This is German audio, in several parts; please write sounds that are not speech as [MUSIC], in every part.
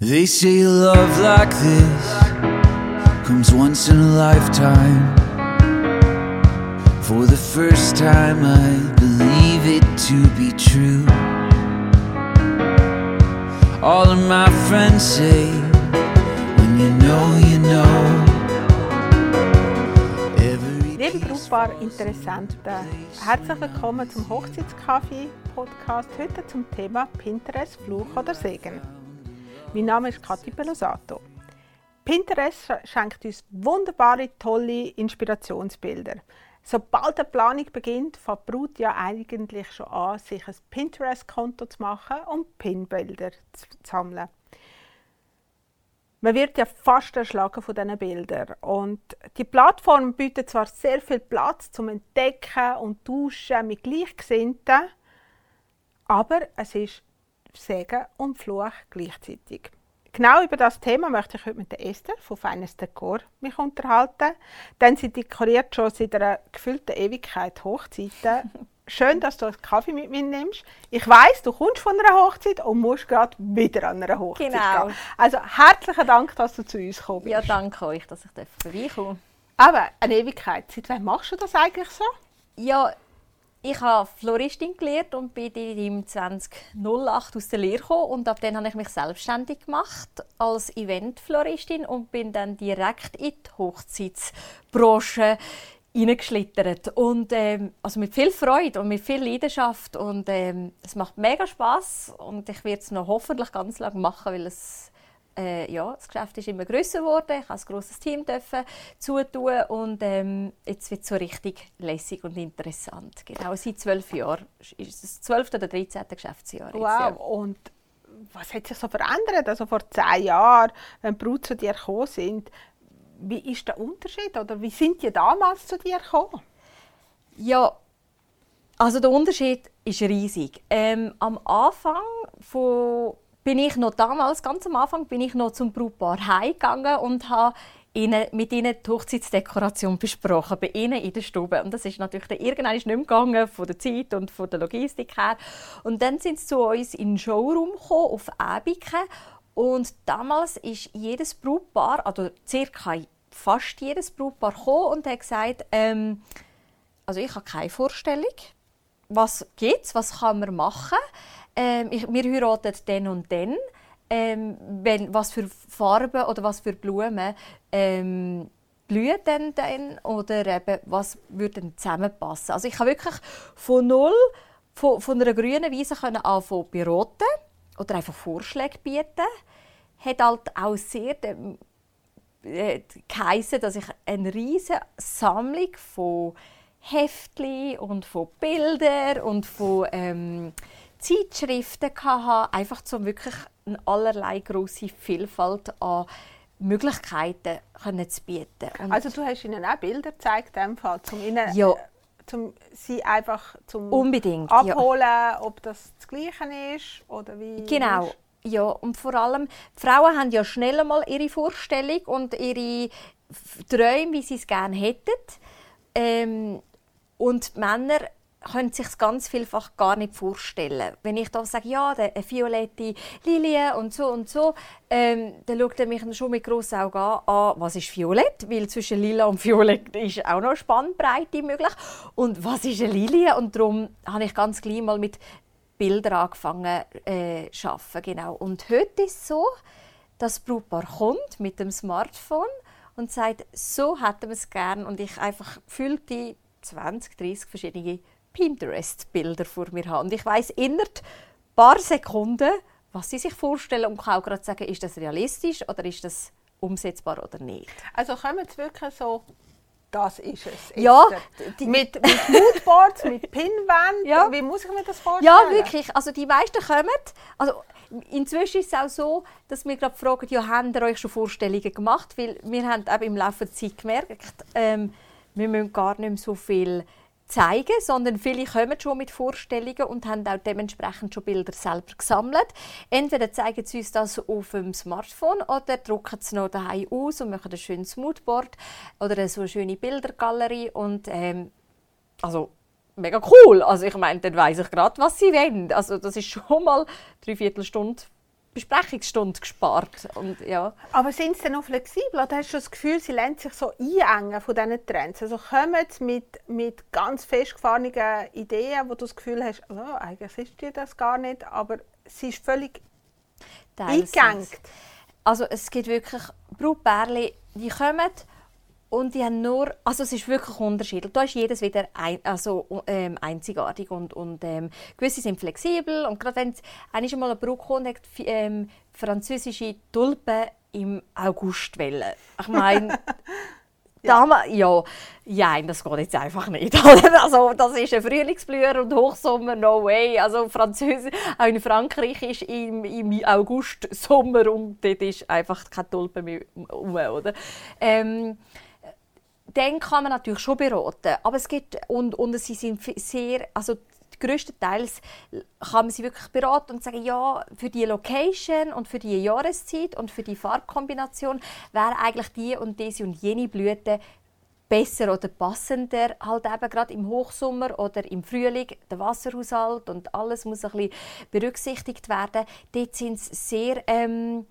They say love like this comes once in a lifetime. For the first time, I believe it to be true. All of my friends say, when you know, you know. Liebe Brautpaar Interessenten, herzlich willkommen zum Hochzeitskaffee-Podcast. Heute zum Thema Pinterest, Fluch oder Segen. Mein Name ist Kathi Pelosato. Pinterest schenkt uns wunderbare, tolle Inspirationsbilder. Sobald die Planung beginnt, fängt die Brut ja eigentlich schon an, sich ein Pinterest-Konto zu machen und Pinbilder zu sammeln. Man wird ja fast erschlagen von diesen Bildern. Und die Plattform bietet zwar sehr viel Platz zum Entdecken und Tauschen mit Gleichgesinnten, aber es ist Segen und Fluch gleichzeitig. Genau über das Thema möchte ich heute mit der Esther von Feines Dekor mich unterhalten. Denn sie dekoriert schon seit einer gefühlten Ewigkeit Hochzeiten. [LAUGHS] Schön, dass du einen Kaffee mit mir nimmst. Ich weiß, du kommst von einer Hochzeit und musst gerade wieder an einer Hochzeit Genau. gehen. Also herzlichen Dank, dass du zu uns gekommen bist. Ja, danke euch, dass ich vorbeikomme. Aber eine Ewigkeit. Seit wann machst du das eigentlich so? Ja, ich habe Floristin gelernt und bin im 2008 aus der Lehre gekommen. Und ab dann habe ich mich selbstständig gemacht als Eventfloristin und bin dann direkt in die Hochzeitsbranche hineingeschlittert. Und ähm, also mit viel Freude und mit viel Leidenschaft. Und ähm, es macht mega Spaß und ich werde es noch hoffentlich ganz lange machen, weil es äh, ja, das Geschäft ist immer größer geworden. Ich habe ein grosses Team dürfen zutun und ähm, jetzt wird es so richtig lässig und interessant. Genau, seit zwölf Jahren ist es das 12. oder 13. Geschäftsjahr. jetzt, Wow. ja. Und was hat sich so verändert? Also vor zehn Jahren, wenn die Brut zu dir gekommen sind, wie ist der Unterschied? Oder wie sind die damals zu dir gekommen? Ja, also der Unterschied ist riesig. Ähm, am Anfang von, bin ich noch damals, ganz am Anfang, bin ich noch zum Brautpaar heimgegangen und habe ihnen, mit ihnen die Hochzeitsdekoration besprochen, bei ihnen in der Stube. Und das ist natürlich dann irgendwann nicht mehr gegangen, von der Zeit und von der Logistik her. Und dann sind sie zu uns in den Showroom gekommen, auf Ebiken. Und damals ist jedes Brautpaar, also circa fast jedes Brautpaar gekommen und hat gesagt, ähm, also ich habe keine Vorstellung. Was gibt's? Was kann man machen? Ähm, ich, wir heiraten dann und dann. Ähm, wenn, was für Farben oder was für Blumen ähm, blühen denn dann oder eben, was würde denn zusammenpassen? Also ich habe wirklich von null, von, von einer grünen Wiese können anfangen beraten oder einfach Vorschläge bieten. Hat halt auch sehr ähm, äh, geheissen, dass ich eine riesige Sammlung von Heftchen und von Bildern und von ähm, Zeitschriften hatte, einfach um wirklich eine allerlei große Vielfalt an Möglichkeiten können zu bieten. Und Also du hast ihnen auch Bilder gezeigt, in dem Fall, um ihnen, Ja. zum sie einfach zum Unbedingt, ja. abholen, ob das das Gleiche ist oder wie. Genau. Ja, und vor allem, die Frauen haben ja schnell mal ihre Vorstellung und ihre Träume, wie sie es gerne hätten. Ähm, und Männer können sich ganz vielfach gar nicht vorstellen. Wenn ich da sage, ja, eine violette Lilie und so und so, ähm, dann schaut er mich schon mit grossen Augen an, ah, was ist violett? Weil zwischen lila und violett ist auch noch Spannbreite möglich. Und was ist eine Lilie? Und darum habe ich ganz gleich mal mit Bilder angefangen äh, zu arbeiten, genau. Und heute ist es so, dass das Brautpaar kommt mit dem Smartphone und sagt, so hätten wir es gern und ich einfach gefühlte 20, 30 verschiedene Pinterest-Bilder vor mir habe. Und ich weiß innerhalb ein paar Sekunden, was sie sich vorstellen und kann auch gerade sagen, ist das realistisch oder ist das umsetzbar oder nicht. Also kommen jetzt wirklich so, das ist es. Ja, die- mit, mit Moodboards, mit Pinwänden. Ja. Wie muss ich mir das vorstellen? Ja, wirklich. Also die meisten kommen. Also inzwischen ist es auch so, dass wir gerade fragen, ja, habt ihr euch schon Vorstellungen gemacht? Weil wir haben eben im Laufe der Zeit gemerkt, ähm, wir müssen gar nicht mehr so viel zeigen, sondern viele kommen schon mit Vorstellungen und haben auch dementsprechend schon Bilder selber gesammelt. Entweder zeigen sie uns das auf dem Smartphone oder drucken es noch daheim aus und machen ein schönes Moodboard oder so eine schöne Bildergalerie und ähm, also mega cool. Also ich meine, dann weiss ich gerade, was sie wollen. Also das ist schon mal drei Viertelstunde Besprechungsstunde gespart. Und, ja. Aber sind sie denn noch flexibel? Oder hast du das Gefühl, sie lassen sich so einengen von diesen Trends? Also kommen sie mit, mit ganz festgefahrenen Ideen, wo du das Gefühl hast, oh, eigentlich ist dir das gar nicht, aber sie ist völlig eingegangen. Also es gibt wirklich Brautpärchen, die kommen und die haben nur, also es ist wirklich unterschiedlich. Da ist jedes wieder ein, also, ähm, einzigartig und, und ähm, gewisse sind flexibel und gerade wenn es einmal eine Brauch kommt, hat ähm, französische Tulpen im August wählen. Ich meine, [LAUGHS] ja. ja, ja, das geht jetzt einfach nicht. [LAUGHS] also, das ist ein Frühlingsblüher und Hochsommer, no way. Also, Französisch, auch in Frankreich ist im, im August Sommer und dort ist einfach keine Tulpe mehr rum, oder? Ähm, dann kann man natürlich schon beraten. Aber es gibt, und, und sie sind sehr, also größtenteils kann man sie wirklich beraten und sagen, ja, für die Location und für die Jahreszeit und für die Farbkombination wäre eigentlich die und diese und jene Blüte besser oder passender, halt eben gerade im Hochsommer oder im Frühling, der Wasserhaushalt und alles muss ein bisschen berücksichtigt werden. Dort sind sie sehr, ähm,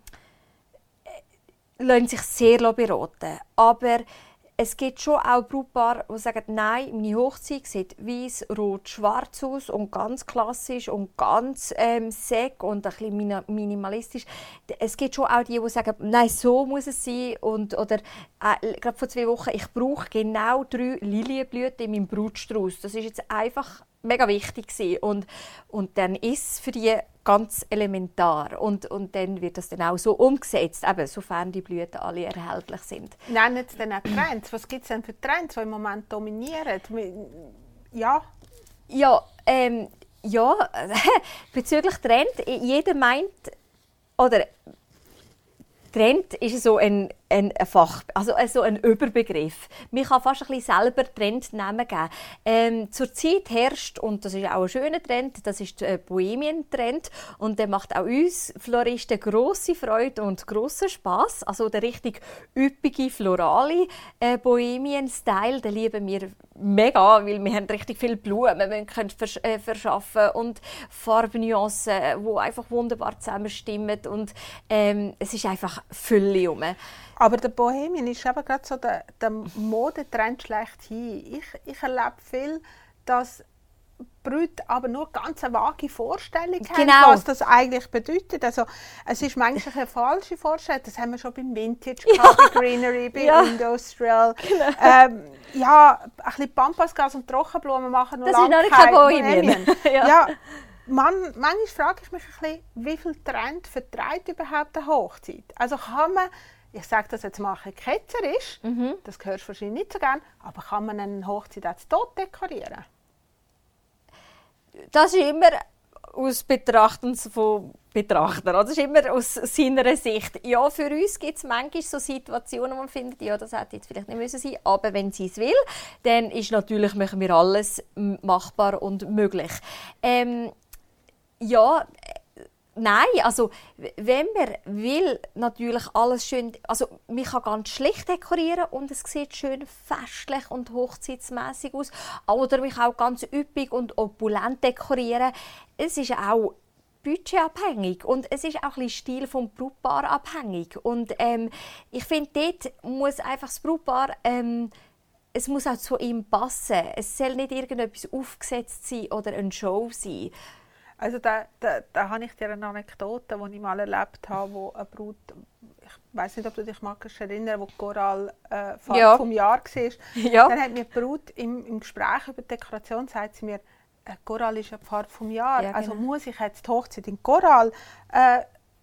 äh, lassen sich sehr beraten. Aber es gibt schon auch Brautpaare, die sagen, nein, meine Hochzeit sieht weiß, rot, schwarz aus und ganz klassisch und ganz ähm, säck und ein bisschen minimalistisch. Es gibt schon auch die, die sagen, nein, so muss es sein. Und, oder äh, gerade vor zwei Wochen, ich brauche genau drei Lilienblüten in meinem Brutstrauß. Das ist jetzt einfach mega wichtig gewesen. und und dann ist für die ganz elementar und, und dann wird das dann auch so umgesetzt, eben, sofern die Blüten alle erhältlich sind. Nennen Sie denn auch Trends? Was gibt es denn für Trends, die im Moment dominieren? Ja? Ja, ähm, ja [LAUGHS] bezüglich Trend, jeder meint, oder Trend ist so ein, ein Fach, also so ein Überbegriff. Man kann fast ein bisschen selber Trendnamen geben. Ähm, Zurzeit herrscht, und das ist auch ein schöner Trend, das ist der Bohemien-Trend. Und der macht auch uns Floristen grosse Freude und grossen Spaß. Also der richtig üppige, florale äh, Bohemien-Style, den lieben wir mega, weil wir haben richtig viele Blumen, wir können vers äh, verschaffen und Farbnuancen, die einfach wunderbar zusammenstimmen. Und ähm, es ist einfach Fülle rum. Aber der Bohemian ist eben gerade so der, der Modetrend schlechthin. Ich, ich erlebe viel, dass Brüder aber nur ganz eine vage Vorstellung genau. haben, was das eigentlich bedeutet. Also, es ist manchmal eine falsche Vorstellung. Das haben wir schon beim Vintage, ja. bei Greenery, [LAUGHS] bei ja. Industrial. Genau. Ähm, ja, ein bisschen Pampasgas und Trockenblumen machen noch Das ist noch nicht kein Bohemian. [LAUGHS] ja. ja. Man, manchmal frage ich mich ein bisschen, wie viel Trend vertreibt überhaupt eine Hochzeit? Also kann man, ich sage das jetzt mal ein ketzerisch, mhm. das hörst du wahrscheinlich nicht so gerne, aber kann man eine Hochzeit als tot dekorieren? Das ist immer aus Betrachtens von Betrachter. Also, das ist immer aus seiner Sicht. Ja, für uns gibt es manchmal so Situationen, wo man findet, ja, das hätte jetzt vielleicht nicht müssen sein aber wenn sie es will, dann ist natürlich, machen wir alles machbar und möglich. Ähm, ja, nein, also wenn man will, natürlich alles schön, also man kann ganz schlicht dekorieren und es sieht schön festlich und hochzeitsmäßig aus. Oder man kann auch ganz üppig und opulent dekorieren. Es ist auch budgetabhängig und es ist auch ein Stil vom Brautpaar abhängig. Und ähm, ich finde, dort muss einfach das Brautpaar ähm, es muss auch zu ihm passen. Es soll nicht irgendetwas aufgesetzt sein oder eine Show sein. Also da, da, da habe ich dir eine Anekdote, die ich mal erlebt habe, wo eine Brut, ich weiß nicht, ob du dich magst erinnern, wo Coral äh, ja. vom Jahr war. [LAUGHS] Ja. Dann hat mir die Brut im, im Gespräch über die Dekoration sagt sie mir, äh, Coral ist eine Farbe vom Jahr, ja, also genau. also muss ich jetzt die Hochzeit in Coral äh,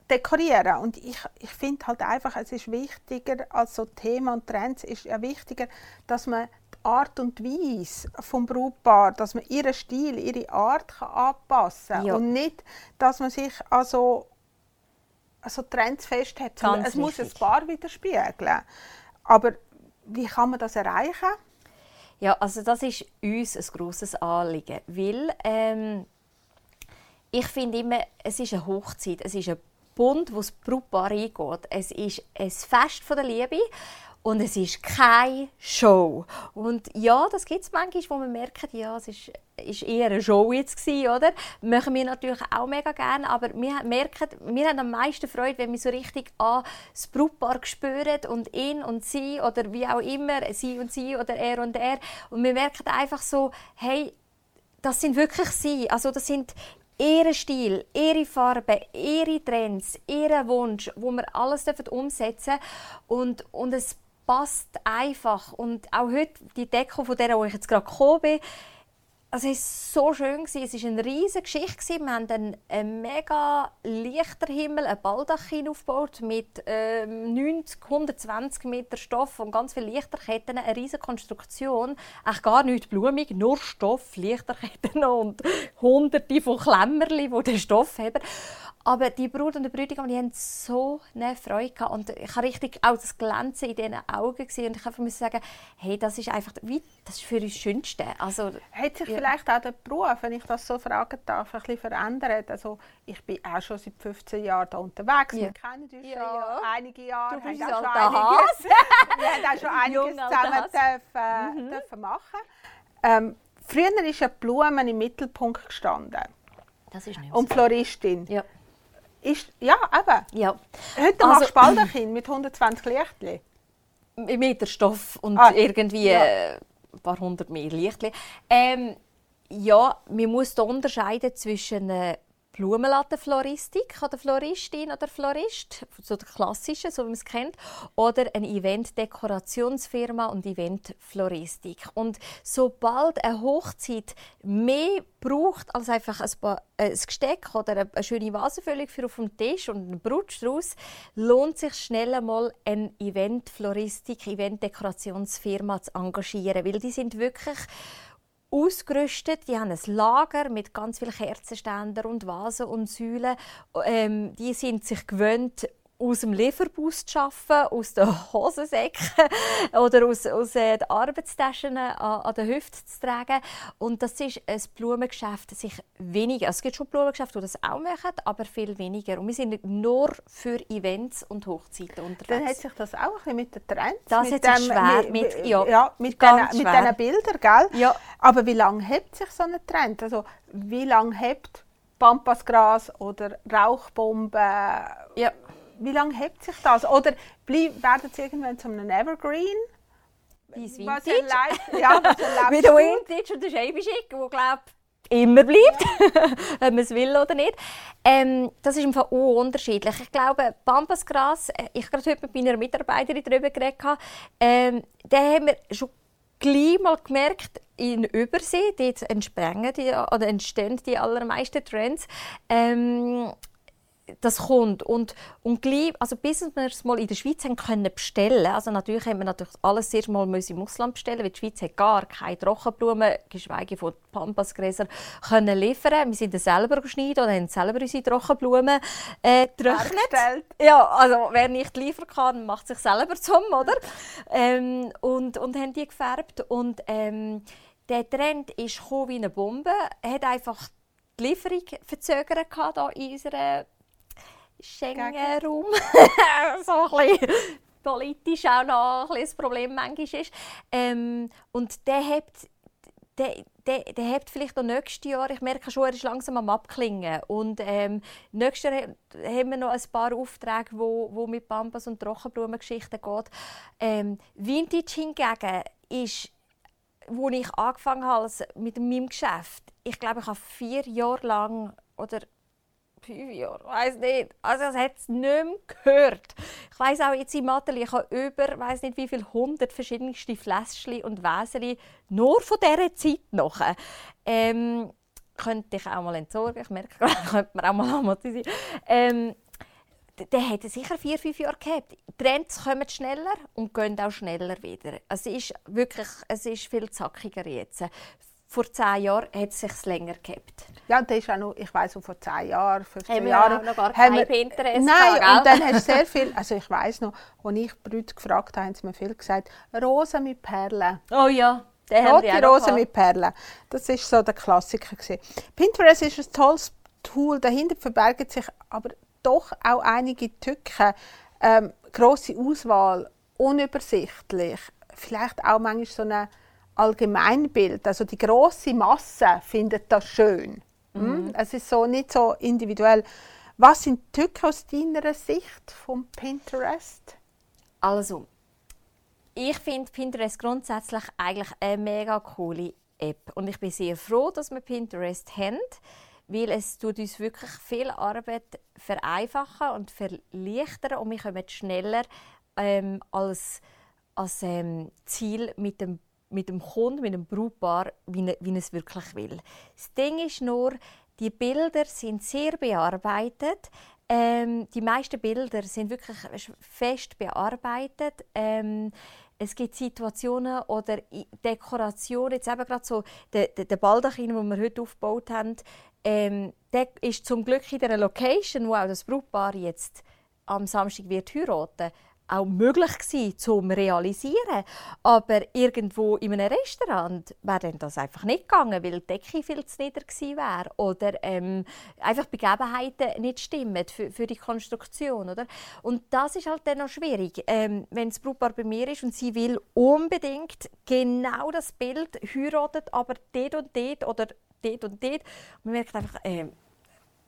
dekorieren. Und ich, ich finde halt einfach, es ist wichtiger als so Thema und Trends, ist ja wichtiger, dass man Art und Weise vom Brautpaar, dass man ihren Stil, ihre Art kann anpassen kann. Ja. Und nicht, dass man sich also, also Trends festhält. Ganz es muss ein Paar widerspiegeln. Aber wie kann man das erreichen? Ja, also das ist uns ein grosses Anliegen, weil ähm, ich finde immer, es ist eine Hochzeit, es ist ein Bund, wo das Brautpaar eingeht. Es ist ein Fest von der Liebe und es ist keine Show. Und ja, das gibt es manchmal, wo man merkt, ja, es ist, ist eher eine Show jetzt gewesen, oder? Machen wir natürlich auch mega gerne, aber wir merken, wir haben am meisten Freude, wenn wir so richtig an das Brautpaar spüren und ihn und sie oder wie auch immer, sie und sie oder er und er. Und wir merken einfach so, hey, das sind wirklich sie. Also das sind ihren Stil, ihre Farben, ihre Trends, ihren Wunsch, wo wir alles umsetzen dürfen. Und, und es passt einfach. Und auch heute, die Deko, von der ich jetzt gerade gekommen bin, also es war so schön. Es war eine riesige Geschichte. Wir haben einen, einen mega Lichterhimmel, ein Baldachin aufgebaut mit ähm, 90, 120 Meter Stoff und ganz viele Lichterketten. Eine riesige Konstruktion. Eigentlich gar nicht blumig, nur Stoff, Lichterketten [LAUGHS] und hunderte von Klemmerli, die den Stoff haben. Aber die Brut und der Bräutigam, die haben so eine Freude gehabt. Und ich habe richtig auch das Glänzen in diesen Augen gesehen. Und ich einfach sagen, hey, das ist einfach, wie, das ist für uns das Schönste. Also, Hat sich ja. Vielleicht auch der Beruf, wenn ich das so fragen darf, ein bisschen verändert? Also, ich bin auch schon seit 15 Jahren hier unterwegs. Ja. Wir kennen uns ja. ja einige Jahre. Du bist auch schon einiges, [LAUGHS] wir haben auch schon einiges zusammen dürfen, mhm. dürfen machen. Ähm, früher ist ja Blumen im Mittelpunkt gestanden. Das ist nicht Und Floristin. Ja. Ist, ja, eben. Ja. Heute also, machst du Baldachin mit 120 Lichtchen. Meter Stoff und ah, irgendwie ja. Ein paar hundert mehr Lichtchen. Ähm, ja, man muss unterscheiden zwischen äh, Blumenladenfloristik oder Floristin oder Florist, so der klassische, so wie man es kennt, oder eine Event-Dekorationsfirma und Eventfloristik. Und sobald eine Hochzeit mehr braucht als einfach ein, paar, äh, ein Gesteck oder eine, eine schöne Vasenfüllung für auf dem Tisch und einen Brutstrauß, lohnt sich schnell einmal eine Eventfloristik, Eventdekorationsfirma zu engagieren, weil die sind wirklich ausgerüstet. Die haben ein Lager mit ganz vielen Kerzenständern und Vasen und Säulen. Ähm, die sind sich gewöhnt, aus dem Lieferbus zu arbeiten, aus den Hosensäcken [LAUGHS] oder aus, aus äh, den Arbeitstaschen an, an den Hüften zu tragen. Und das ist ein Blumengeschäft, das sich weniger, also es gibt schon Blumengeschäfte, die das auch machen, aber viel weniger. Und wir sind nur für Events und Hochzeiten unterwegs. Dann hat sich das auch ein bisschen mit den Trends, das mit sich schwer mit, mit, ja, ja, mit diesen Bildern, gell? Ja. Aber wie lange hält sich so ein Trend? Also wie lange hält Pampasgras oder Rauchbomben? Ja wie lange hält sich das? Oder werden sie irgendwann zu einem Evergreen? Dein Vintage? Was ja, was [LAUGHS] Wie der Vintage und der Scheibenschicke, der glaube immer bleibt, [LAUGHS] ob man es will oder nicht. Ähm, das ist einfach unterschiedlich. Ich glaube, Pampasgras, äh, ich habe gerade heute mit meiner Mitarbeiterin darüber geredet, ähm, da haben wir schon gleich mal gemerkt, in Übersee, dort entspringen die, oder entstehen die allermeisten Trends. Ähm, das kommt. Und, und gleich, also bis wir es mal in der Schweiz haben können bestellen also natürlich haben wir natürlich alles erst mal im Ausland bestellen weil die Schweiz hat gar keine Trockenblumen geschweige von Pampasgräser können liefern. Wir sind selber geschnitten oder haben selber unsere Trockenblumen äh, getrocknet. Ja also wer nicht liefern kann macht sich selber zum oder? [LAUGHS] Ähm, und und haben die gefärbt. Und ähm, der Trend ist wie eine Bombe. Er hat einfach die Lieferung verzögert hier in unserer Schengen-Raum [LAUGHS] so ein bisschen politisch auch noch ein, ein Problem manchmal ist. Ähm, und der hat der, der, der hat vielleicht noch nächstes Jahr, ich merke schon, er ist langsam am Abklingen. Und ähm, nächstes Jahr haben wir noch ein paar Aufträge, wo, wo mit Pampas und Trockenblumengeschichten geht. Ähm, Vintage hingegen ist, wo ich angefangen habe mit meinem Geschäft, ich glaube, ich habe vier Jahre lang oder fünf Jahren, weiß nicht. Also das hat es nicht mehr gehört. Ich weiß auch jetzt im Atelier, ich habe über, weiß nicht wie viele hundert verschiedenste Fläschchen und Wäseli nur von dieser Zeit noch. Ähm, könnte ich auch mal entsorgen. Ich merke gerade, [LAUGHS] könnte man auch mal amortisieren. Ähm, der hat sicher vier, fünf Jahre gehabt. Trends kommen schneller und gehen auch schneller wieder. Es ist wirklich, es ist viel zackiger jetzt vor zehn Jahren hat es sich länger gehabt. Ja, und das ist auch noch, ich weiss, vor zehn Jahren, 15 haben Jahren... Haben noch gar kein Pinterest Nein, gehabt, und dann hast du sehr viel, also ich weiss noch, als ich Brüder gefragt habe, haben sie mir viel gesagt, Rosen mit Perlen. Oh ja, den haben wir Rosen mit Perlen. Das war so der Klassiker. Gewesen. Pinterest ist ein tolles Tool, dahinter verbergen sich aber doch auch einige Tücken. Ähm, grosse Auswahl unübersichtlich. Vielleicht auch manchmal so ein Allgemeinbild. Also die große Masse findet das schön. Mhm. Es ist so nicht so individuell. Was sind die Tücken aus deiner Sicht vom Pinterest? Also, ich finde Pinterest grundsätzlich eigentlich eine mega coole App. Und ich bin sehr froh, dass wir Pinterest haben, weil es tut uns wirklich viel Arbeit vereinfachen und verleichtern und wir kommen schneller ähm, als, als ähm, Ziel mit dem mit dem Kunden, mit dem Brautpaar, wie, er, wie es wirklich will. Das Ding ist nur, die Bilder sind sehr bearbeitet. Ähm, die meisten Bilder sind wirklich fest bearbeitet. Ähm, es gibt Situationen oder Dekorationen, jetzt eben gerade so der Baldachin, den wir heute aufgebaut haben, ähm, der ist zum Glück in der Location, wo auch das Brautpaar jetzt am Samstag wird heiraten auch möglich gewesen, zum realisieren. Aber irgendwo in einem Restaurant wäre das einfach nicht gegangen, weil die Decke viel zu nieder gewesen wäre oder ähm, einfach Begebenheiten nicht stimmen für, für die Konstruktion, oder? Und das ist halt dann noch schwierig, ähm, wenn das Brautpaar bei mir ist und sie will unbedingt genau das Bild heiratet, aber dort und dort oder dort und dort. Man merkt einfach, äh,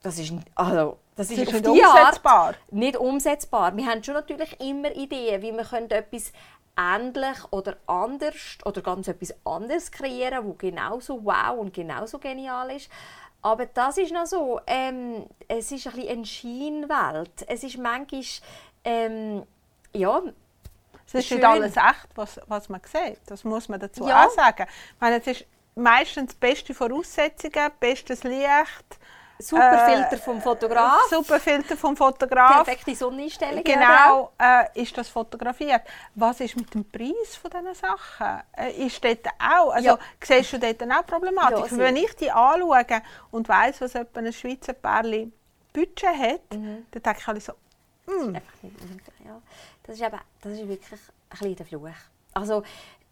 das ist, also, das ist, das ist nicht umsetzbar. Art nicht umsetzbar. Wir haben schon natürlich immer Ideen, wie wir können etwas ähnlich oder anders oder ganz etwas anderes kreieren, wo genauso wow und genauso genial ist. Aber das ist noch so, ähm, es ist ein bisschen eine Scheinwelt. Es ist manchmal, ähm, ja, es ist schön. nicht alles echt, was, was man sieht. Das muss man dazu ja. auch sagen. Ich meine, es ist meistens beste Voraussetzungen, bestes Licht, Super Filter vom Fotograf. Super Filter vom Fotograf. Perfekte Sonneneinstellung. Genau, äh, ist das fotografiert. Was ist mit dem Preis von diesen Sachen? Äh, ist dort auch, also ja. siehst du dort auch Problematik? Ja, Wenn ich die anschaue und weiss, was etwa ein Schweizer Pärchen Budget hat, mhm. dann denke ich alle so, mm. ja. das, ist eben, das ist wirklich ein bisschen der Fluch. Also,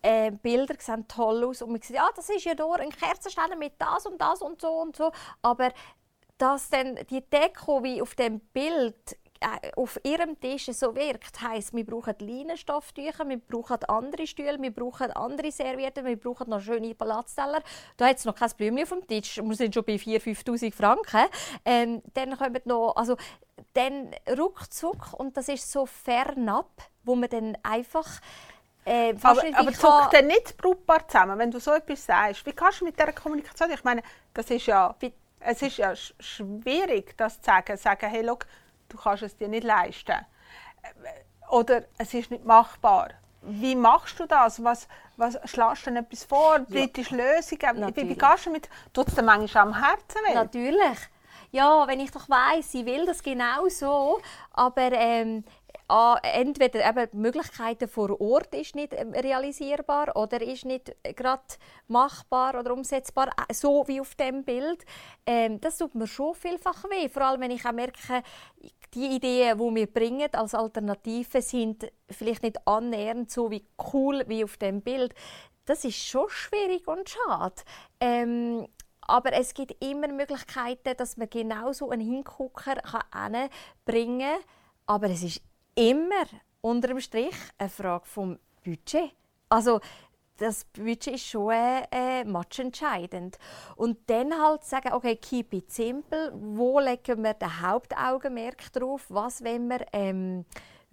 äh, Bilder sehen toll aus und man sieht, ja, das ist ja nur ein Kerzenständer mit das und das und so und so, aber dass dann die Deko wie auf dem Bild äh, auf ihrem Tisch so wirkt, heißt, wir brauchen Leinenstofftücher, wir brauchen andere Stühle, wir brauchen andere Servietten, wir brauchen noch schöne Palatsteller. Da hat es noch kein Blümchen auf dem Tisch, wir sind schon bei 4'000, 5'000 Franken. Ähm, dann kommen noch, also dann ruckzuck und das ist so fernab, wo man dann einfach äh, aber aber zuckt dann nicht brauchbar zusammen, wenn du so etwas sagst? Wie kannst du mit dieser Kommunikation, ich meine, das ist ja es ist ja schwierig, das zu sagen. Sagen, hey, look, du kannst es dir nicht leisten. Oder es ist nicht machbar. Wie machst du das? Was, was schlägst du denn etwas vor? Politische ja. Lösungen? Wie, wie gehst du mit? Tut es dir manchmal am Herzen weh? Natürlich. Ja, wenn ich doch weiss, sie will das genau so, aber ähm, entweder eben die Möglichkeiten vor Ort ist nicht ähm, realisierbar oder ist nicht gerade machbar oder umsetzbar, äh, so wie auf dem Bild. Ähm, das tut mir schon vielfach weh. Vor allem, wenn ich auch merke, die Ideen, die wir bringen als Alternative, sind vielleicht nicht annähernd so wie cool wie auf dem Bild. Das ist schon schwierig und schade. Ähm, aber es gibt immer Möglichkeiten, dass man genauso einen Hingucker bringen kann. Aber es ist immer unter dem Strich eine Frage vom Budget. Also das Budget ist schon äh, äh, matchentscheidend. Und dann halt sagen, okay, keep it simple. Wo legen wir den Hauptaugenmerk drauf? Was wollen wir ähm,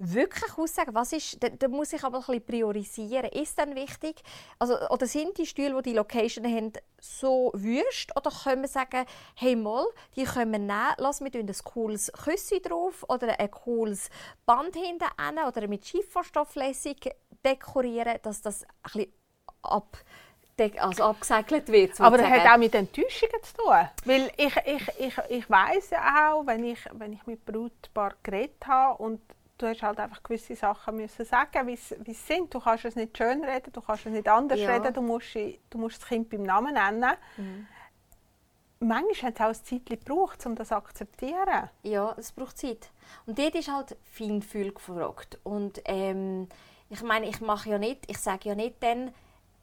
wirklich aussagen, was ist, da, da, muss ich aber ein bisschen priorisieren. Ist dann wichtig, also, oder sind die Stühle, die die Location haben, so wüst? Oder können wir sagen, hey mal, die können wir nehmen, lass mir ein cooles Küsschen drauf oder ein cooles Band hinten oder mit Schieferstofflässig dekorieren, dass das ein bisschen ab also abgesegelt wird. Aber das hat auch mit Enttäuschungen zu tun. Weil ich, ich, ich, ich weiss ja auch, wenn ich, wenn ich mit Brautpaar geredet habe und du hast halt einfach gewisse Sachen müssen sagen, wie sie sind. Du kannst es nicht schön reden, du kannst es nicht anders ja. reden, du musst, du musst das Kind beim Namen nennen. Mhm. Manchmal hat es auch ein Zeit gebraucht, um das zu akzeptieren. Ja, es braucht Zeit. Und dort ist halt Feingefühl gefragt. Und ähm, ich meine, ich mache ja nicht, ich sage ja nicht dann,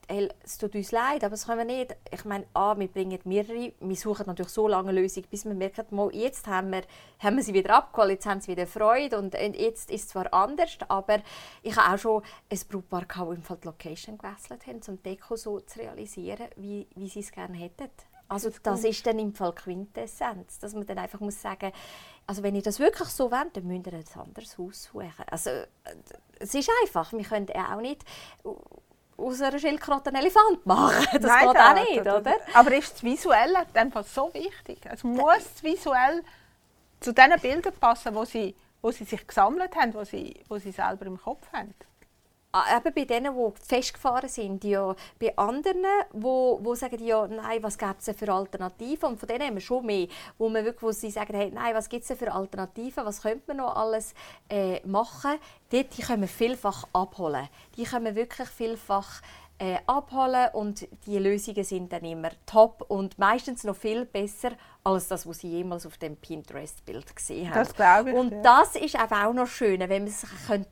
hey, es tut uns leid, aber das können wir nicht. Ich meine, ah, wir bringen mehrere, wir suchen natürlich so lange eine Lösung, bis wir merken, mal, jetzt haben wir, haben wir sie wieder abgeholt, jetzt haben sie wieder Freude und jetzt ist es zwar anders, aber ich habe auch schon ein Brautpaar gehabt, im Fall die Location gewechselt haben, um Deko so zu realisieren, wie, wie sie es gerne hätten. Also das ist dann im Fall Quintessenz, dass man dann einfach muss sagen, also wenn ihr das wirklich so wollt, dann müsst ihr ein anderes Haus suchen. Also äh, es ist einfach, wir können auch nicht aus einer Schildkröte einen Elefant machen. [LAUGHS] Das Nein, geht auch nicht, oder? Aber ist das Visuelle einfach so wichtig? Es muss das visuell zu den Bildern passen, wo sie, wo sie sich gesammelt haben, wo sie, wo sie selber im Kopf haben. Ah, eben bei denen, die festgefahren sind, ja, bei anderen, wo, wo sagen ja, nein, was gibt es für Alternativen? Und von denen haben wir schon mehr, wo, man wirklich, wo sie sagen, hey, nein, was gibt es für Alternativen? Was könnte man noch alles äh, machen? Dort, die können wir vielfach abholen. Die können wir wirklich vielfach äh, abholen und die Lösungen sind dann immer top und meistens noch viel besser als das, was sie jemals auf dem Pinterest-Bild gesehen haben. Das glaube ich. Und ja. das ist auch noch schön, wenn man es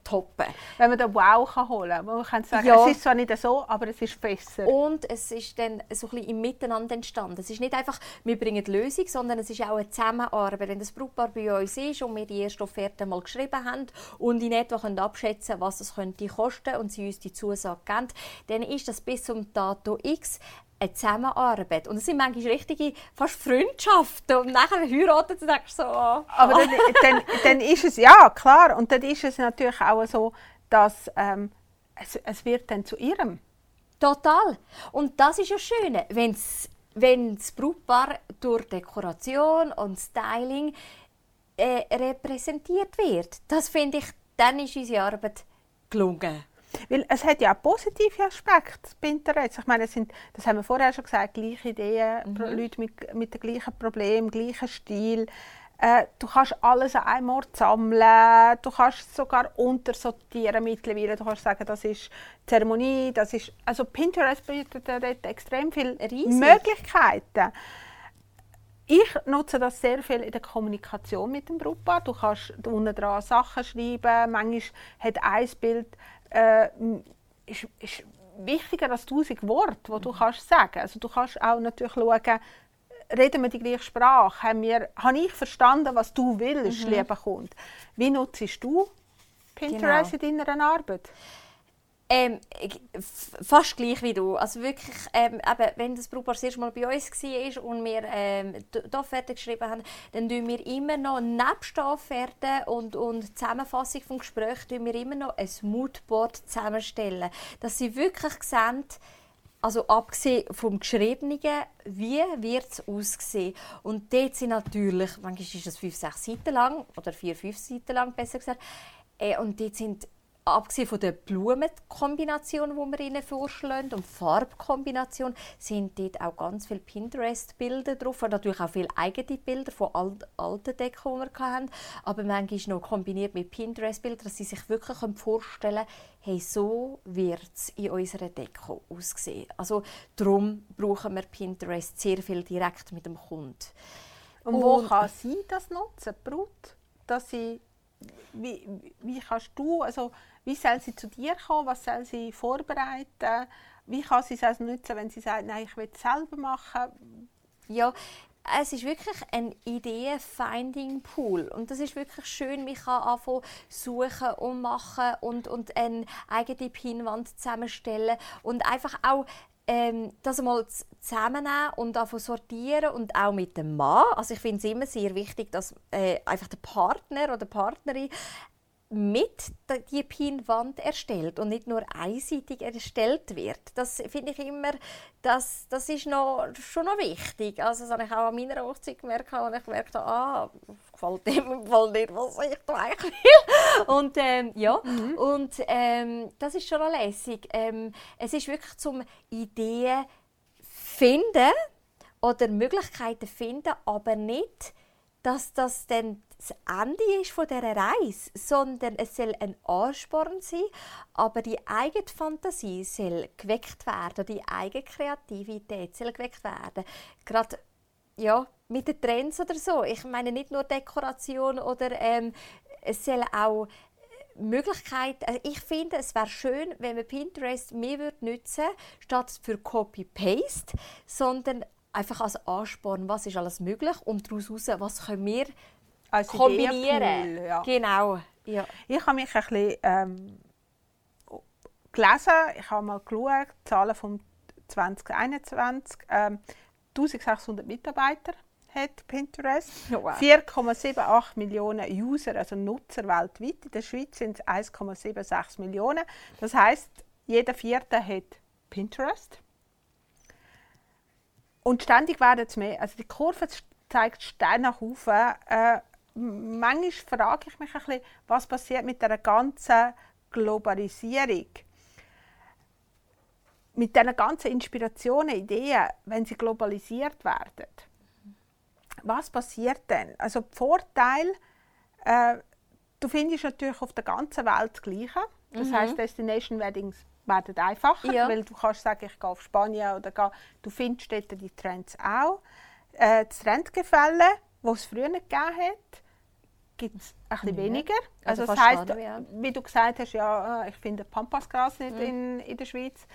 toppen kann. Wenn man den Wow kann holen kann. Man kann sagen, ja. es ist zwar nicht so, aber es ist besser. Und es ist dann so ein bisschen im Miteinander entstanden. Es ist nicht einfach, wir bringen die Lösung, sondern es ist auch eine Zusammenarbeit. Wenn das Brautpaar bei uns ist und wir die erste Offerte mal geschrieben haben und in etwa können abschätzen was es könnte kosten und sie uns die Zusage geben, dann ist das bis zum Datum X eine Zusammenarbeit. Und es sind manchmal richtige, fast Freundschaften. Und nachher heiraten sie denkst so... Oh. Aber dann, dann, dann, ist es, ja klar, und dann ist es natürlich auch so, dass ähm, es, es wird dann zu ihrem. Total. Und das ist ja schön, wenn's, wenn das Brautpaar durch Dekoration und Styling äh, repräsentiert wird. Das finde ich, dann ist unsere Arbeit gelungen. Weil es hat ja auch positive Aspekte, Pinterest. Ich meine, es sind, das haben wir vorher schon gesagt, gleiche Ideen, mhm. Leute mit, mit dem gleichen Problem, gleichen Stil. Äh, du kannst alles an einem Ort sammeln, du kannst sogar untersortieren mittlerweile. Du kannst sagen, das ist Zeremonie, das ist... Also Pinterest bietet dort extrem viele Riesig. Möglichkeiten. Ich nutze das sehr viel in der Kommunikation mit dem Brautpaar. Du kannst unten dran Sachen schreiben. Manchmal hat ein Bild äh, ist, ist wichtiger als tausend Worte, die du kannst sagen. Also du kannst auch natürlich schauen, reden wir die gleiche Sprache? Haben wir, habe ich verstanden, was du willst, mhm. lieber Kunde? Wie nutzt du Pinterest genau. in deiner Arbeit? Ähm, fast gleich wie du. Also wirklich, ähm, eben, wenn das Brautpaar das erste Mal bei uns war und wir ähm, die Offerte geschrieben haben, dann tun wir immer noch, nebst der Offerte und, und Zusammenfassung des Gesprächs, tun wir immer noch ein Moodboard zusammenstellen. Dass sie wirklich sehen, also abgesehen vom Geschriebenen, wie wird es aussehen? Und dort sind natürlich, manchmal ist es fünf, sechs Seiten lang, oder vier, fünf Seiten lang, besser gesagt, äh, und dort sind abgesehen von der Blumenkombination, die wir ihnen vorschlagen, und Farbkombination, sind dort auch ganz viele Pinterest-Bilder drauf und natürlich auch viele eigene Bilder von alten Deko, die wir hatten, aber manchmal noch kombiniert mit Pinterest-Bildern, dass sie sich wirklich vorstellen können, hey, so wird es in unserer Deko aussehen. Also darum brauchen wir Pinterest sehr viel direkt mit dem Kunden. Und wo und, kann sie das nutzen, Brut? Dass sie wie, wie kannst du, also wie soll sie zu dir kommen? Was soll sie vorbereiten? Wie kann sie es also nutzen, wenn sie sagt, nein, ich will es selber machen? Ja, es ist wirklich ein Ideen-Finding-Pool. Und das ist wirklich schön. Man kann anfangen suchen und machen und, und eine eigene Pinwand zusammenstellen. Und einfach auch ähm, das einmal zusammennehmen und einfach sortieren und auch mit dem Mann. Also ich finde es immer sehr wichtig, dass äh, einfach der Partner oder die Partnerin mit die Pinwand erstellt und nicht nur einseitig erstellt wird. Das finde ich immer, das, das ist noch, schon noch wichtig. Also das habe ich auch an meiner Hochzeit gemerkt und ich gemerkt ah, gefällt dem Fall nicht, was ich da eigentlich will. Und ähm, ja, mhm. und ähm, das ist schon noch lässig. Ähm, es ist wirklich zum Ideen finden oder Möglichkeiten finden, aber nicht, dass das dann das Ende ist von dieser Reise, sondern es soll ein Ansporn sein, aber die eigene Fantasie soll geweckt werden, die eigene Kreativität soll geweckt werden. Gerade ja, mit den Trends oder so. Ich meine nicht nur Dekoration oder ähm, es soll auch Möglichkeit, also ich finde, es wäre schön, wenn man Pinterest mehr würde nutzen statt für Copy-Paste, sondern einfach als Ansporn, was ist alles möglich und daraus heraus, was können wir Als kombinieren. Ja. Genau. Ja. Ich habe mich ein bisschen ähm, gelesen, ich habe mal geschaut, die Zahlen vom 2021. Ähm, 1600 Mitarbeiter hat Pinterest. Oh, wow. 4,78 Millionen User, also Nutzer weltweit. In der Schweiz sind es 1,76 Millionen. Das heißt, jeder Vierte hat Pinterest. Und ständig werden es mehr. Also die Kurve zeigt steil nach oben. Äh, manchmal frage ich mich ein bisschen, was passiert mit der ganzen Globalisierung. Mit diesen ganzen Inspirationen, Ideen, wenn sie globalisiert werden. Was passiert denn? Also Vorteil, äh, du findest natürlich auf der ganzen Welt das Gleiche. Das heißt, Destination Weddings werden einfacher, Ja. weil du kannst sagen, ich gehe auf Spanien oder gehe, du findest dort die Trends auch. Äh, das Trendgefälle, das es früher gegeben hat, gibt es ein bisschen weniger. Also Also, das mehr. wie du gesagt hast, ja, äh, ich finde Pampasgras nicht in, in der Schweiz.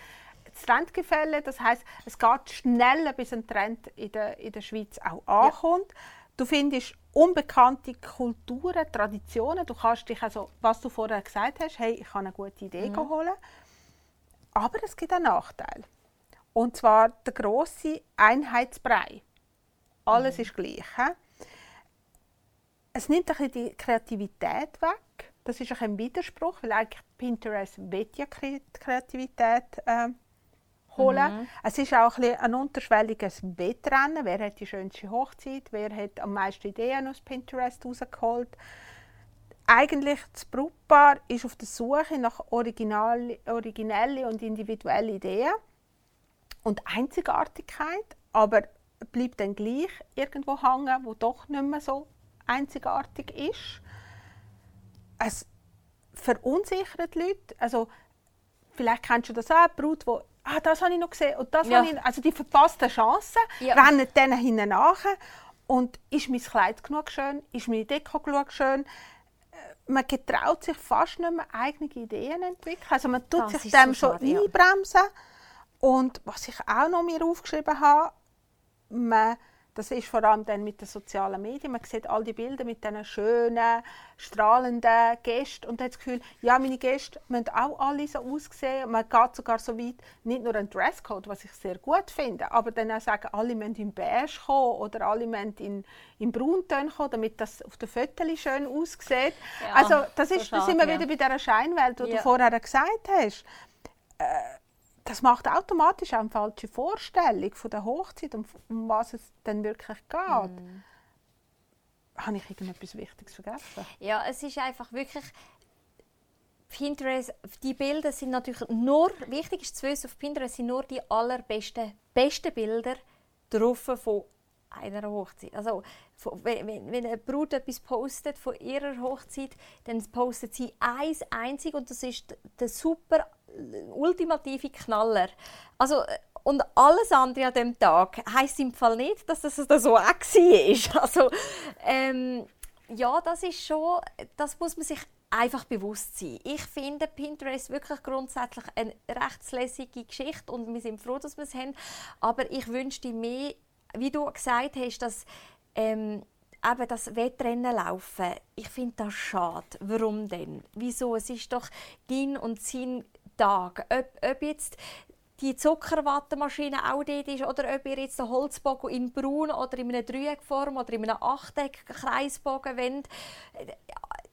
Das Trendgefälle, das heißt, es geht schneller, bis ein Trend in der, in der Schweiz auch ankommt. Du findest unbekannte Kulturen, Traditionen. Du kannst dich also, was du vorher gesagt hast, hey, ich kann eine gute Idee Mhm. holen. Aber es gibt einen Nachteil. Und zwar der große Einheitsbrei. Alles Mhm. ist gleich. hä? Es nimmt ein bisschen die Kreativität weg. Das ist ein Widerspruch, weil eigentlich Pinterest will ja Kreativität ähm, holen. Es ist auch ein, ein unterschwelliges Wettrennen. Wer hat die schönste Hochzeit? Wer hat am meisten Ideen aus Pinterest rausgeholt? Eigentlich das Brautpaar ist auf der Suche nach original, originellen und individuellen Ideen und Einzigartigkeit, aber bleibt dann gleich irgendwo hängen, wo doch nicht mehr so einzigartig ist. Es verunsichert die Leute. Also, vielleicht kennst du das auch, eine Brut, die ah, das habe ich noch gesehen und das Ja. habe ich, also die verpassten Chancen, Ja. rennen denen hinten nach und ist mein Kleid genug schön, ist meine Deko genug schön, Äh, man getraut sich fast nicht mehr eigene Ideen entwickeln. Also man tut Das sich dem so so schade, ja. einbremsen. Und was ich auch noch mir aufgeschrieben habe, man, das ist vor allem dann mit den sozialen Medien, man sieht all die Bilder mit diesen schönen, strahlenden Gästen und hat das Gefühl, ja, meine Gäste müssen auch alle so aussehen. Man geht sogar so weit, nicht nur ein Dresscode, was ich sehr gut finde, aber dann auch sagen, alle müssen in beige kommen oder alle müssen in, in Brauntönen kommen, damit das auf den Fotos schön aussieht. Ja, also das, so ist, da schade, sind wir ja. wieder bei dieser Scheinwelt, die Ja. du vorher gesagt hast das macht automatisch auch eine falsche Vorstellung von der Hochzeit und um was es dann wirklich geht. Mhm. Habe ich irgendetwas Wichtiges vergessen? Ja, es ist einfach wirklich. Pinterest, die Bilder sind natürlich nur, wichtig ist zu wissen, auf Pinterest sind nur die allerbesten besten Bilder drauf von einer Hochzeit. Also, wenn, wenn eine Brut etwas postet von ihrer Hochzeit, dann postet sie eins einzig und das ist der super ultimative Knaller. Also, äh, und alles andere an dem Tag heisst im Fall nicht, dass das so auch [LAUGHS] war. Also, ähm, ja, das ist schon, das muss man sich einfach bewusst sein. Ich finde Pinterest wirklich grundsätzlich eine rechtslässige Geschichte und wir sind froh, dass wir es haben. Aber ich wünschte mehr, wie du gesagt hast, dass ähm, eben das Wettrennen laufen. Ich finde das schade. Warum denn? Wieso? Es ist doch dein und sein Tag. Ob, ob jetzt die Zuckerwattemaschine auch dort ist oder ob ihr jetzt den Holzbogen in braun oder in einer Dreieckform oder in einem Achteck-Kreisbogen wollt.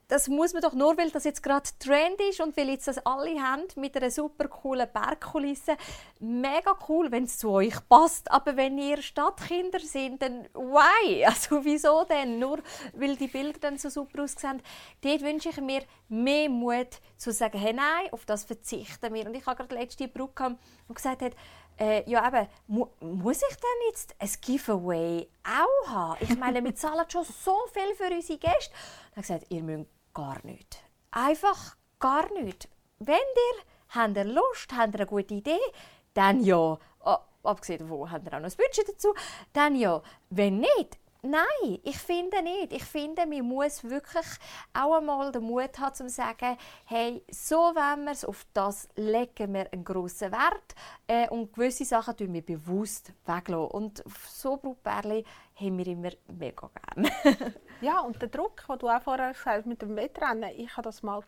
Das muss man doch nur, weil das jetzt gerade Trend ist und weil jetzt das alle haben mit einer super coolen Bergkulisse. Mega cool, wenn es zu euch passt. Aber wenn ihr Stadtkinder sind, dann why? [LAUGHS] Also wieso denn? Nur weil die Bilder dann so super aussehen. Dort wünsche ich mir mehr Mut zu sagen, hey nein, auf das verzichten wir. Und ich habe gerade letzte Brücke die gesagt hat, äh, ja eben, mu muss ich denn jetzt ein Giveaway auch haben? Ich meine, wir zahlen schon so viel für unsere Gäste. Ich gesagt, ihr müsst gar nicht. Einfach gar nicht. Wenn ihr, habt ihr Lust, habt ihr eine gute Idee, dann ja. Ah, abgesehen davon habt ihr auch noch ein Budget dazu. Dann ja. Wenn nicht, Nein, ich finde nicht. Ich finde, man muss wirklich auch einmal den Mut haben, zu sagen, hey, so wollen wir es, auf das legen wir einen grossen Wert äh, und gewisse Sachen tun wir bewusst weglassen. Und so Brutbärli haben wir immer mega gerne. [LAUGHS] ja, und der Druck, den du auch vorher gesagt hast mit dem Wettrennen, ich hatte das mal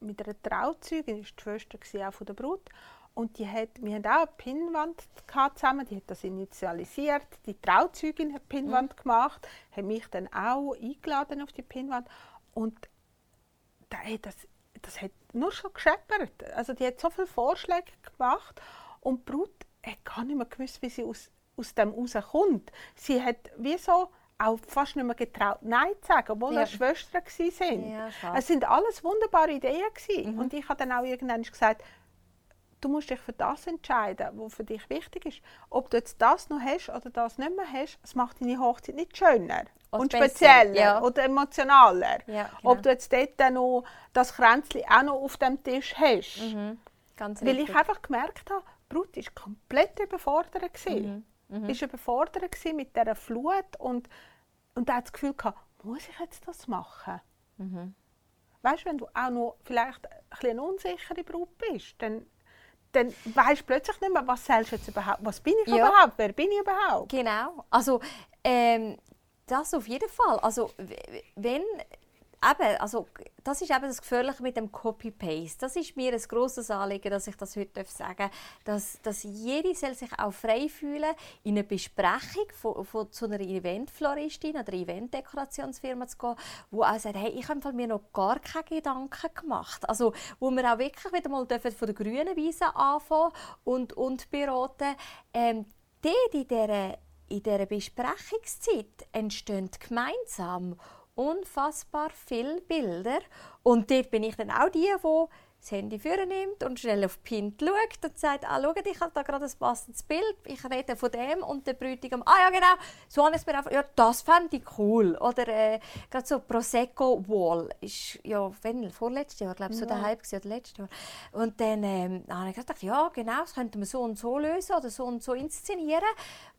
mit einer Trauzeugin, das war die Schwester auch von der Brut. Und die hat, wir hatten auch eine Pinnwand zusammen, die hat das initialisiert. Die Trauzeugin hat Pinnwand mhm. gemacht, hat mich dann auch eingeladen auf die Pinnwand. Und das, das hat nur schon gescheppert. Also die hat so viele Vorschläge gemacht und die Brut hat gar nicht mehr gewusst, wie sie aus, aus dem rauskommt. Sie hat wie so auch fast nicht mehr getraut, Nein zu sagen, obwohl ja. Schwestern waren. Ja, es sind alles wunderbare Ideen. Mhm. Und ich habe dann auch irgendwann gesagt, du musst dich für das entscheiden, was für dich wichtig ist. Ob du jetzt das noch hast oder das nicht mehr hast, das macht deine Hochzeit nicht schöner Was und spezieller ja. oder emotionaler. Ja, genau. Ob du jetzt dort noch das Kränzchen auch noch auf dem Tisch hast. Mhm. Weil ich einfach gemerkt habe, die Brut war komplett überfordert. Mhm. Mhm. Ist überfordert mit dieser Flut und, und hat das Gefühl gehabt, muss ich jetzt das machen? Mhm. Weißt du, wenn du auch noch vielleicht ein bisschen unsichere Brut bist, dann dann weißt du plötzlich nicht mehr, was selbst jetzt überhaupt, was bin ich ja. überhaupt, wer bin ich überhaupt? Genau, also ähm, das auf jeden Fall. Also wenn eben, also das ist eben das Gefährliche mit dem Copy-Paste. Das ist mir ein grosses Anliegen, dass ich das heute sagen darf, dass, dass jede soll sich auch frei fühlen, in eine Besprechung von, von, zu einer Eventfloristin oder Eventdekorationsfirma zu gehen, wo auch sagt, hey, ich habe mir noch gar keine Gedanken gemacht. Also, wo wir auch wirklich wieder mal dürfen von der grünen Wiese anfangen und, und beraten. Ähm, die in dieser, in dieser Besprechungszeit entstehen gemeinsam unfassbar viele Bilder. Und dort bin ich dann auch die, die das Handy nimmt und schnell auf Pint schaut und sagt, ah, schau, ich habe da gerade ein passendes Bild, ich rede von dem und der Bräutigam, ah ja genau, so habe ich es mir einfach, ja, das fände ich cool. Oder äh, gerade so Prosecco Wall, ist ja, wenn, vorletztes Jahr, glaube ich, so ja. der Hype oder letztes Jahr. Und dann ähm, habe ich gedacht, ja genau, das könnte man so und so lösen oder so und so inszenieren,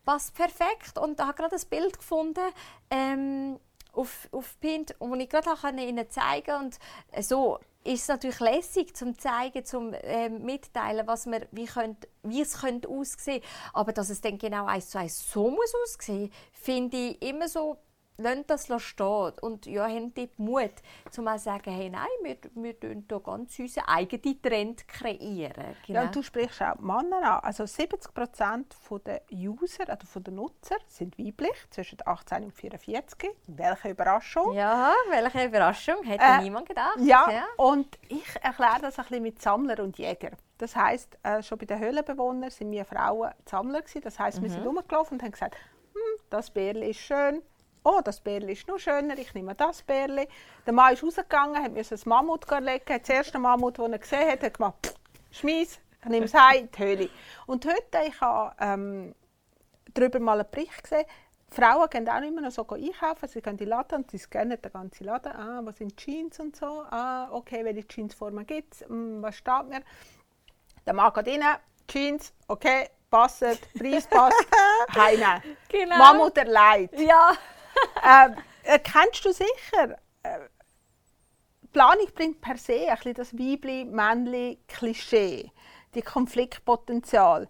passt perfekt und habe gerade ein Bild gefunden, ähm, auf, auf Pint, und ich gerade ihnen zeigen und äh, so ist es natürlich lässig zum zeigen, zum äh, mitteilen, was wir, wie, könnt, wie es könnte aussehen. Aber dass es dann genau eins zu eins so muss aussehen, finde ich immer so lasst das stehen und ja, haben die Mut, um mal zu sagen, hey, nein, wir, wir tun hier ganz unseren eigenen Trend kreieren. Genau. Ja, und du sprichst auch Männer an. Also 70 Prozent der User, also der Nutzer, sind weiblich, zwischen 18 und 44. Welche Überraschung. Ja, welche Überraschung, hätte äh, niemand gedacht. Ja, ja, und ich erkläre das ein bisschen mit Sammler und Jäger. Das heisst, äh, schon bei den Höhlenbewohnern sind wir Frauen Sammler gewesen. Das heisst, mhm. wir sind rumgelaufen und haben gesagt, hm, das Bärli ist schön, oh, das Bärli ist noch schöner, ich nehme das Bärli. Der Mann ist rausgegangen, hat ein Mammut legen, hat das erste Mammut, das er gesehen hat, hat gemacht, schmeiß, ich nehme es heim, die Höhle. Und heute, ich habe ähm, darüber mal einen Bericht gesehen, Frauen gehen auch immer noch so einkaufen, sie gehen in den Laden und sie scannen den ganzen Laden, ah, was sind Jeans und so, ah, okay, welche Jeansformen gibt es, hm, was steht mir. Der Mann geht rein, Jeans, okay, passt, Preis passt, [LAUGHS] heim. Genau. Mammut erleidet. Ja äh, kennst du sicher. Äh, Planung bringt per se ein bisschen das Weibli-Männli-Klischee, die Konfliktpotenzial.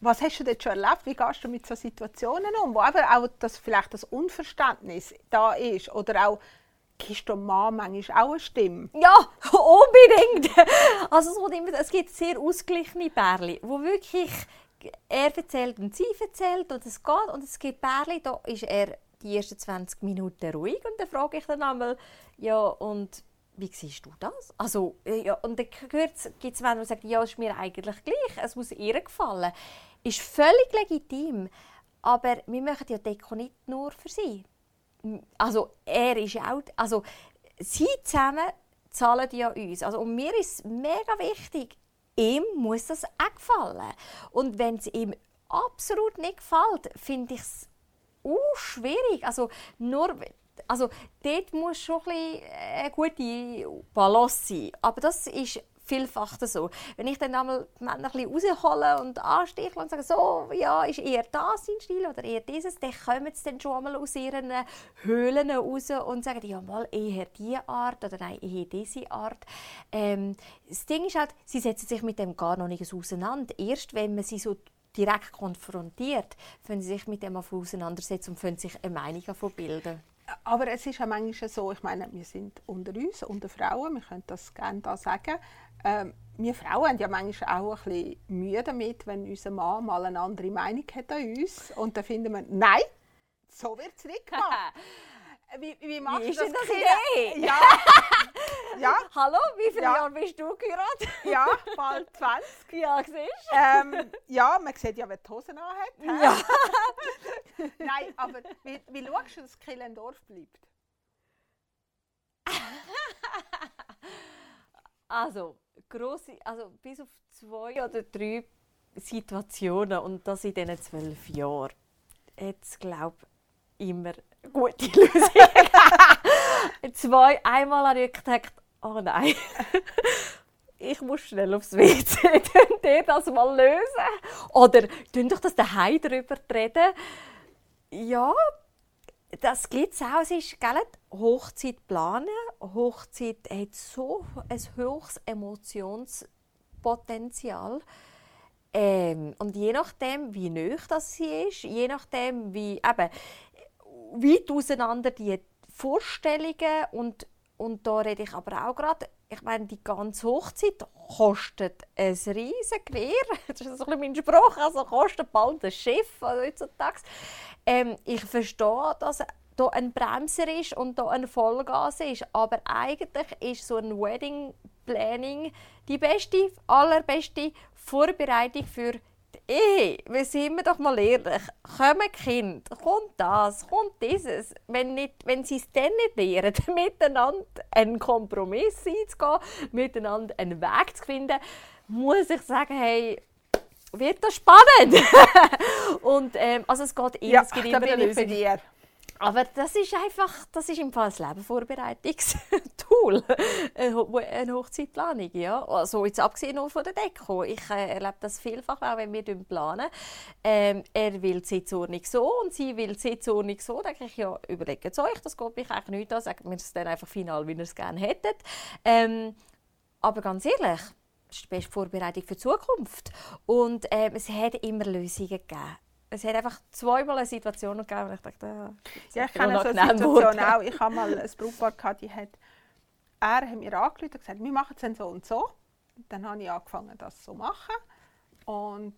Was hast du dort schon erlebt? Wie gehst du mit solchen Situationen um, wo aber auch das, vielleicht das Unverständnis da ist oder auch gibst du Mann manchmal auch eine Stimme? Ja, [LAUGHS] unbedingt. Also es, es gibt sehr ausgeglichene Pärchen, wo wirklich er erzählt und sie erzählt und es geht und es gibt Pärchen, da ist er die ersten 20 Minuten ruhig und dann frage ich dann einmal, ja und wie siehst du das? Also, äh, ja, und dann gibt es Männer, die sagen, ja, ist mir eigentlich gleich, es muss ihr gefallen. Ist völlig legitim, aber wir machen ja Deko nicht nur für sie. Also, er ist auch, also, sie zusammen zahlen ja uns. Also, und mir ist mega wichtig, ihm muss das auch gefallen. Und wenn es ihm absolut nicht gefällt, finde ich es uh, schwierig. Also, nur, also dort muss schon ein eine gute Balance sein. Aber das ist vielfach so. Wenn ich dann einmal die Männer ein bisschen raushole und ansteche und sage, so, ja, ist eher das sein Stil oder eher dieses, dann kommen sie dann schon einmal aus ihren Höhlen raus und sagen, ja, mal eher diese Art oder nein, eher diese Art. Ähm, das Ding ist halt, sie setzen sich mit dem gar noch nicht auseinander. Erst wenn man sie so direkt konfrontiert, können sie sich mit dem auseinandersetzen und können sich eine Meinung davon bilden. Aber es ist auch manchmal so, ich meine, wir sind unter uns, unter Frauen, wir können das gerne da sagen. Ähm, wir Frauen haben ja manchmal auch ein bisschen Mühe damit, wenn unser Mann mal eine andere Meinung hat an uns. Und dann finden wir, nein, so wird es nicht gemacht. [LAUGHS] Wie, wie machst wie du das? Idee? Ja. [LAUGHS] ja. Hallo, wie viele Ja. Jahre bist du geheiratet? Ja, bald 20. Ja, siehst Ähm, ja, man sieht ja, wer die Hosen anhat. Ja. [LAUGHS] Nein, aber wie, wie schaust du, dass Kiel im Dorf bleibt? [LAUGHS] Also, grosse, also bis auf zwei oder drei Situationen und das in diesen zwölf Jahren. Jetzt glaube ich immer gute Lösung. [LAUGHS] zwei, einmal habe ich gedacht, oh nein, ich muss schnell aufs WC, [LAUGHS] könnt ihr das mal lösen? Oder tun doch das daheim darüber reden? Ja, das gibt es auch. Es ist gell, Hochzeit planen. Hochzeit hat so ein hohes Emotionspotenzial. Ähm, und je nachdem, wie nöch das sie ist, je nachdem, wie eben, weit auseinander die Vorstellungen und, und da rede ich aber auch gerade, ich meine, die ganze Hochzeit kostet ein riesen Gewehr. [LAUGHS] Das ist so ein mein Spruch, also kostet bald ein Schiff also heutzutage. Ähm, ich verstehe, dass da ein Bremser ist und da ein Vollgas ist, aber eigentlich ist so ein Wedding Planning die beste, allerbeste Vorbereitung für Ehe. Wir sind wir doch mal ehrlich. Kommen Kind, kommt das, kommt dieses. Wenn, nicht, wenn sie es dann nicht lernen, [LAUGHS] miteinander einen Kompromiss einzugehen, miteinander einen Weg zu finden, muss ich sagen, hey, wird das spannend. [LAUGHS] Und ähm, also es geht immer, Ja, es da immer eine Lösung. Aber das ist einfach, das ist im Fall ein Lebenvorbereitungstool, [LAUGHS] eine Ho- eine Hochzeitplanung, ja. Also jetzt abgesehen nur von der Deko. Ich äh, erlebe das vielfach, auch wenn wir planen. Ähm, er will die Sitzordnung so und sie will die Sitzordnung so. Denke ich, ja, überlegt es euch, das geht mich eigentlich nicht an. Sagt mir es dann einfach final, wie ihr es gerne hättet. Ähm, aber ganz ehrlich, das ist die beste Vorbereitung für die Zukunft. Und ähm, es hat immer Lösungen gegeben. Es hat einfach zweimal eine Situation gegeben, wo ich dachte, ah, Ja, ich kenne so eine Situation auch. Ich habe mal ein Brautpaar, gehabt, die hat, er hat mir angerufen und gesagt, wir machen es dann so und so. Und dann habe ich angefangen, das so zu machen. Und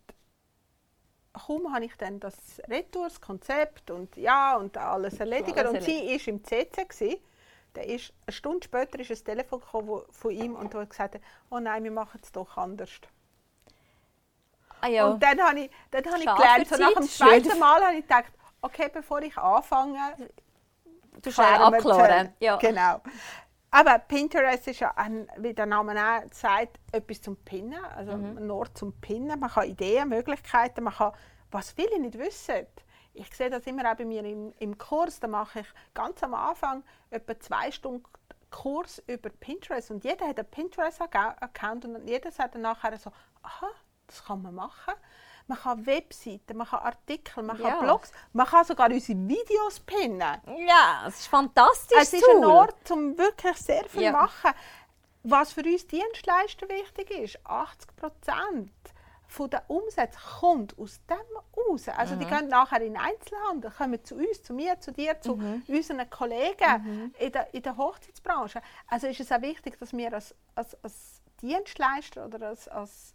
kaum habe ich dann das Retour, das Konzept und ja und alles erledigt. alles Und sie war im CC. Gewesen. Dann ist, eine Stunde später ist ein Telefon gekommen von ihm und er hat gesagt, oh nein, wir machen es doch anders. Ah, ja. Und dann habe ich, dann habe ich gelernt, so nach dem zweiten Mal habe ich gedacht, okay, bevor ich anfange, du abklären. Ja. Genau. Aber Pinterest ist ja, ein, wie der Name auch sagt, etwas zum Pinnen, also Mhm. ein Ort zum Pinnen. Man kann Ideen, Möglichkeiten, man kann, was viele nicht wissen. Ich sehe das immer auch bei mir im, im Kurs, da mache ich ganz am Anfang etwa zwei Stunden Kurs über Pinterest und jeder hat einen Pinterest-Account und jeder sagt dann nachher so, aha, das kann man machen. Man kann Webseiten, man kann Artikel, man Ja. kann Blogs, man kann sogar unsere Videos pinnen. ja, es ist fantastisch. Es ist ein Ort, um wirklich sehr viel zu Ja. machen. Was für uns Dienstleister wichtig ist, 80 Prozent der Umsätze kommt aus dem raus. Also Mhm. die gehen nachher in Einzelhandel, kommen zu uns, zu mir, zu dir, zu Mhm. unseren Kollegen in, der, in der Hochzeitsbranche. Also ist es auch wichtig, dass wir als, als, als Dienstleister oder als, als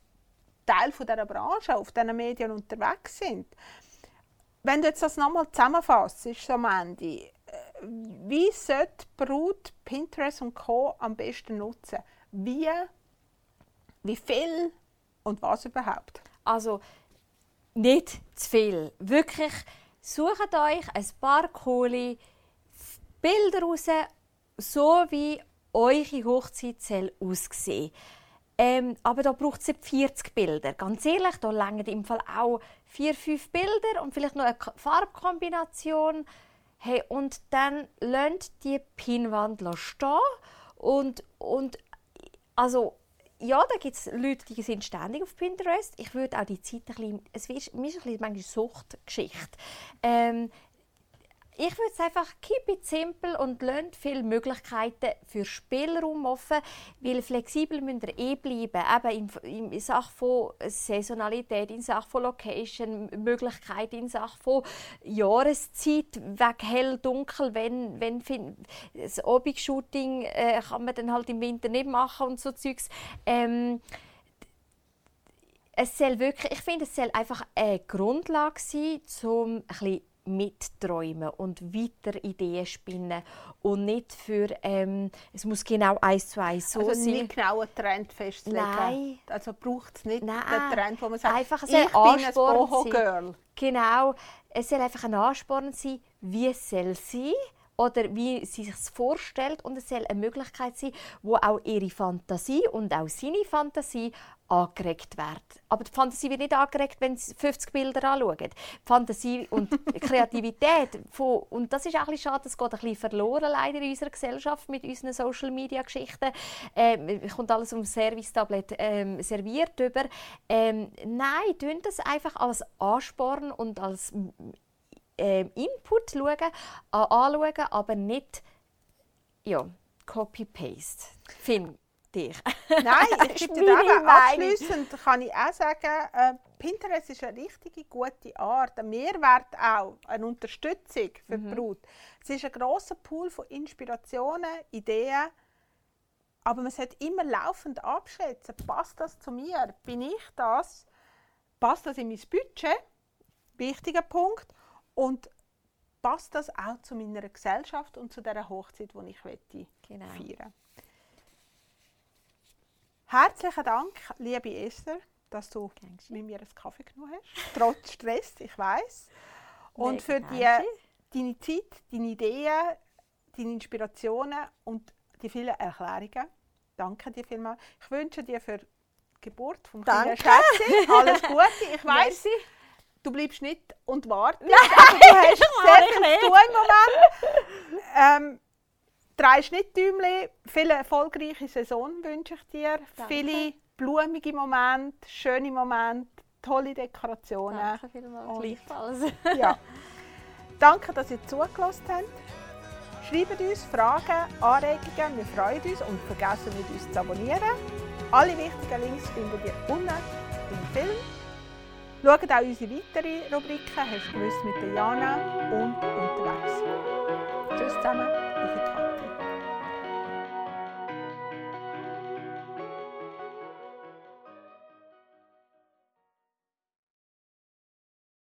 Teil von dieser Branche auf diesen Medien unterwegs sind. Wenn du jetzt das nochmal zusammenfasst, ist am Ende, äh, wie sollte Brut Pinterest und Co. am besten nutzen? Wie, wie viel und was überhaupt? Also nicht zu viel. Wirklich, sucht euch ein paar coole Bilder raus, so wie eure Hochzeit soll aussehen ähm, aber da braucht es nicht 40 Bilder. Ganz ehrlich, da langen im Fall auch 4, 5 Bilder und vielleicht noch eine Farbkombination. Hey, und dann lasst die Pinnwand stehen und, und also ja, da gibt es Leute, die sind ständig auf Pinterest. Ich würde auch die Zeit ein bisschen, es ist, ist ein bisschen manchmal Suchtgeschichte. Ähm, ich würde es einfach keep it simple und lasst viele Möglichkeiten für Spielraum offen, weil flexibel müsst ihr eh bleiben, eben in, in Sachen von Saisonalität, in Sachen von Location, Möglichkeiten, in Sachen von Jahreszeit, weg hell, dunkel, wenn, wenn das Obig-Shooting äh, kann man dann halt im Winter nicht machen und so Zeugs. Ähm, es soll wirklich, ich finde, es soll einfach eine Grundlage sein, um ein bisschen mitträumen und weiter Ideen spinnen und nicht für ähm, es muss genau eins zu eins so also sein. nicht genau einen Trend festlegen. Nein. Also braucht es nicht Nein. den Trend, wo man sagt, Einfach ich ein bin ein Boho-Girl. Genau. Es soll einfach ein Ansporn sein, wie es soll sein oder wie sie sich vorstellt und es soll eine Möglichkeit sein, wo auch ihre Fantasie und auch seine Fantasie angeregt wird. Aber die Fantasie wird nicht angeregt, wenn sie 50 Bilder anschauen. Die Fantasie und die [LAUGHS] Kreativität von, und das ist auch ein bisschen schade, das geht ein bisschen verloren leider in unserer Gesellschaft mit unseren Social Media Geschichten. Ähm, kommt alles um Service Tablet ähm, serviert über. Ähm, nein, tun das einfach als Ansporn und als ähm, Input schauen, anschauen, aber nicht ja, Copy-Paste. Finde [LAUGHS] ich. Nein, ich gebe dir abschliessend kann ich auch sagen, äh, Pinterest ist eine richtige gute Art, ein Mehrwert auch, eine Unterstützung für die mhm. Brut. Es ist ein grosser Pool von Inspirationen, Ideen, aber man sollte immer laufend abschätzen, passt das zu mir, bin ich das, passt das in mein Budget, wichtiger Punkt, und passt das auch zu meiner Gesellschaft und zu der Hochzeit, die ich genau. feiern Herzlichen Dank, liebe Esther, dass du Dankeschön. mit mir einen Kaffee genommen hast. Trotz Stress, ich weiß. Und für die, deine Zeit, deine Ideen, deine Inspirationen und die vielen Erklärungen. Danke dir vielmals. Ich wünsche dir für die Geburt vom kleinen Schätzchen alles Gute. Ich [LAUGHS] weiß, du bleibst nicht und wartest. Nein, [LAUGHS] also, du hast sehr viel zu tun im Moment. Ähm, drei Schnitttümchen, viele erfolgreiche Saison wünsche ich dir. Danke. Viele blumige Momente, schöne Momente, tolle Dekorationen. Danke vielmals. Gleichfalls. [LAUGHS] ja. Danke, dass ihr zugelassen habt. Schreibt uns Fragen, Anregungen, wir freuen uns und vergessen nicht, uns zu abonnieren. Alle wichtigen Links findet ihr unten im Film. Schaut auch unsere weiteren Rubriken «Hast du gewusst» mit Jana und «Unterwegs». Tschüss zusammen, eure Kathi.